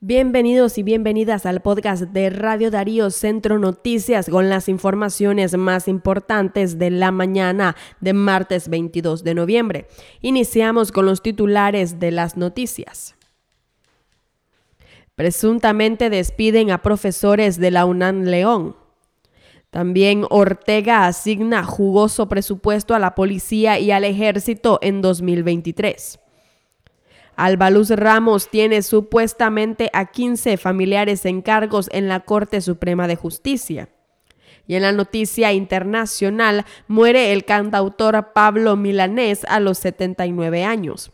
Bienvenidos y bienvenidas al podcast de Radio Darío Centro Noticias con las informaciones más importantes de la mañana de martes 22 de noviembre. Iniciamos con los titulares de las noticias. Presuntamente despiden a profesores de la UNAM León. También Ortega asigna jugoso presupuesto a la policía y al ejército en 2023. Albaluz Ramos tiene supuestamente a 15 familiares en cargos en la Corte Suprema de Justicia. Y en la noticia internacional muere el cantautor Pablo Milanés a los 79 años.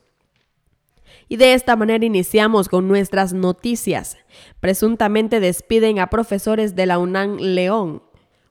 Y de esta manera iniciamos con nuestras noticias. Presuntamente despiden a profesores de la UNAM León.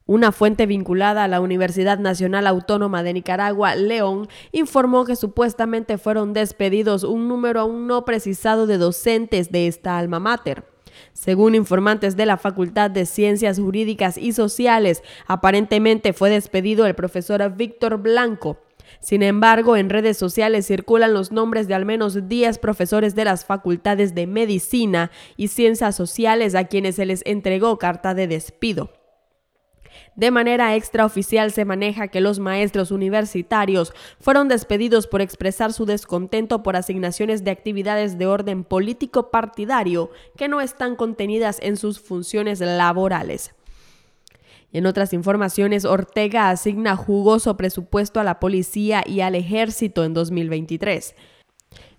Una fuente vinculada a la Universidad Nacional Autónoma de Nicaragua, León, informó que supuestamente fueron despedidos un número aún no precisado de docentes de esta alma mater. Según informantes de la Facultad de Ciencias Jurídicas y Sociales, aparentemente fue despedido el profesor Víctor Blanco. Sin embargo, en redes sociales circulan los nombres de al menos 10 profesores de las facultades de Medicina y Ciencias Sociales a quienes se les entregó carta de despido. De manera extraoficial se maneja que los maestros universitarios fueron despedidos por expresar su descontento por asignaciones de actividades de orden político partidario que no están contenidas en sus funciones laborales. en otras informaciones, Ortega asigna jugoso presupuesto a la policía y al ejército en 2023.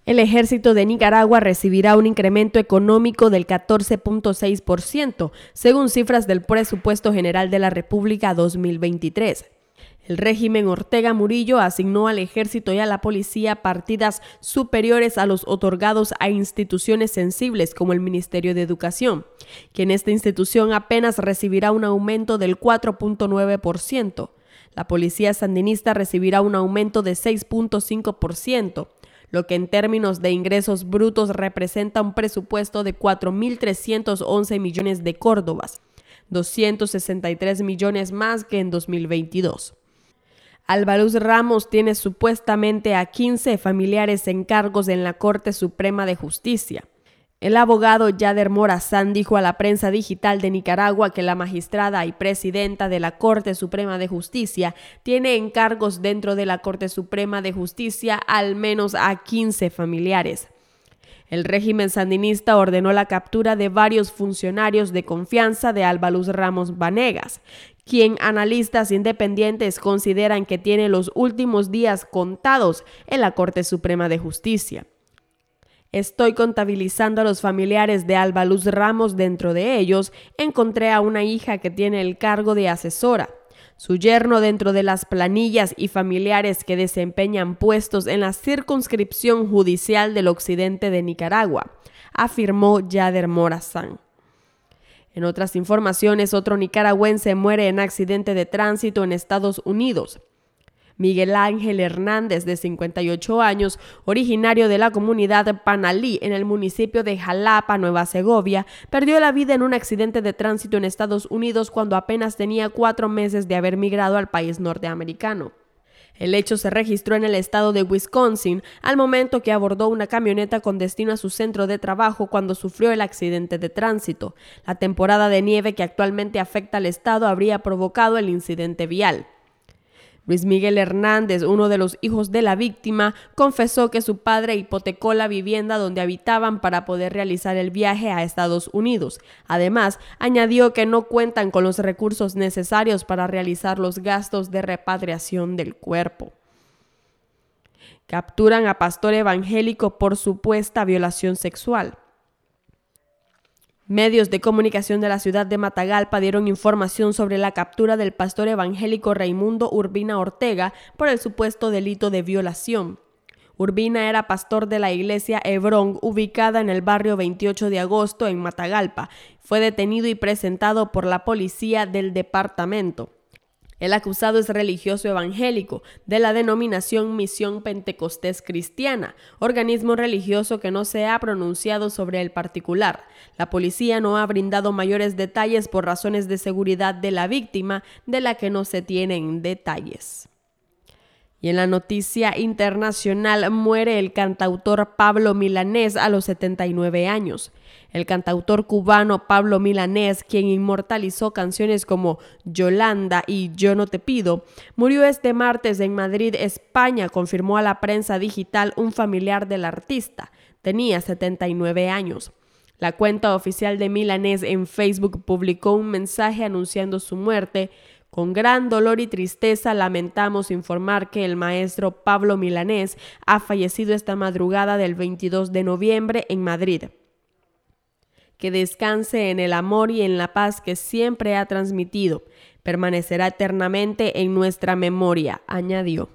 El ejército de Nicaragua recibirá un incremento económico del 14.6%, según cifras del Presupuesto General de la República 2023. El régimen Ortega Murillo asignó al ejército y a la policía partidas superiores a los otorgados a instituciones sensibles como el Ministerio de Educación, que en esta institución apenas recibirá un aumento del 4.9%. La policía sandinista recibirá un aumento de 6.5% lo que en términos de ingresos brutos representa un presupuesto de 4.311 millones de córdobas, 263 millones más que en 2022. Alvaruz Ramos tiene supuestamente a 15 familiares en cargos en la Corte Suprema de Justicia. El abogado Yader Morazán dijo a la prensa digital de Nicaragua que la magistrada y presidenta de la Corte Suprema de Justicia tiene encargos dentro de la Corte Suprema de Justicia al menos a 15 familiares. El régimen sandinista ordenó la captura de varios funcionarios de confianza de Álvarez Ramos Vanegas, quien analistas independientes consideran que tiene los últimos días contados en la Corte Suprema de Justicia. Estoy contabilizando a los familiares de Alba Luz Ramos. Dentro de ellos encontré a una hija que tiene el cargo de asesora. Su yerno dentro de las planillas y familiares que desempeñan puestos en la circunscripción judicial del occidente de Nicaragua, afirmó Yader Morazán. En otras informaciones, otro nicaragüense muere en accidente de tránsito en Estados Unidos. Miguel Ángel Hernández, de 58 años, originario de la comunidad Panalí en el municipio de Jalapa, Nueva Segovia, perdió la vida en un accidente de tránsito en Estados Unidos cuando apenas tenía cuatro meses de haber migrado al país norteamericano. El hecho se registró en el estado de Wisconsin al momento que abordó una camioneta con destino a su centro de trabajo cuando sufrió el accidente de tránsito. La temporada de nieve que actualmente afecta al estado habría provocado el incidente vial. Luis Miguel Hernández, uno de los hijos de la víctima, confesó que su padre hipotecó la vivienda donde habitaban para poder realizar el viaje a Estados Unidos. Además, añadió que no cuentan con los recursos necesarios para realizar los gastos de repatriación del cuerpo. Capturan a pastor evangélico por supuesta violación sexual. Medios de comunicación de la ciudad de Matagalpa dieron información sobre la captura del pastor evangélico Raimundo Urbina Ortega por el supuesto delito de violación. Urbina era pastor de la iglesia Hebrón, ubicada en el barrio 28 de agosto en Matagalpa. Fue detenido y presentado por la policía del departamento. El acusado es religioso evangélico de la denominación Misión Pentecostés Cristiana, organismo religioso que no se ha pronunciado sobre el particular. La policía no ha brindado mayores detalles por razones de seguridad de la víctima, de la que no se tienen detalles. Y en la noticia internacional muere el cantautor Pablo Milanés a los 79 años. El cantautor cubano Pablo Milanés, quien inmortalizó canciones como Yolanda y Yo no te pido, murió este martes en Madrid, España, confirmó a la prensa digital un familiar del artista. Tenía 79 años. La cuenta oficial de Milanés en Facebook publicó un mensaje anunciando su muerte. Con gran dolor y tristeza lamentamos informar que el maestro Pablo Milanés ha fallecido esta madrugada del 22 de noviembre en Madrid que descanse en el amor y en la paz que siempre ha transmitido. Permanecerá eternamente en nuestra memoria, añadió.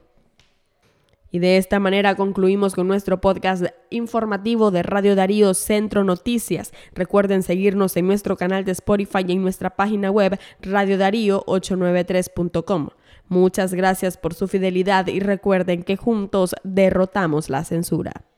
Y de esta manera concluimos con nuestro podcast informativo de Radio Darío Centro Noticias. Recuerden seguirnos en nuestro canal de Spotify y en nuestra página web radiodarío893.com. Muchas gracias por su fidelidad y recuerden que juntos derrotamos la censura.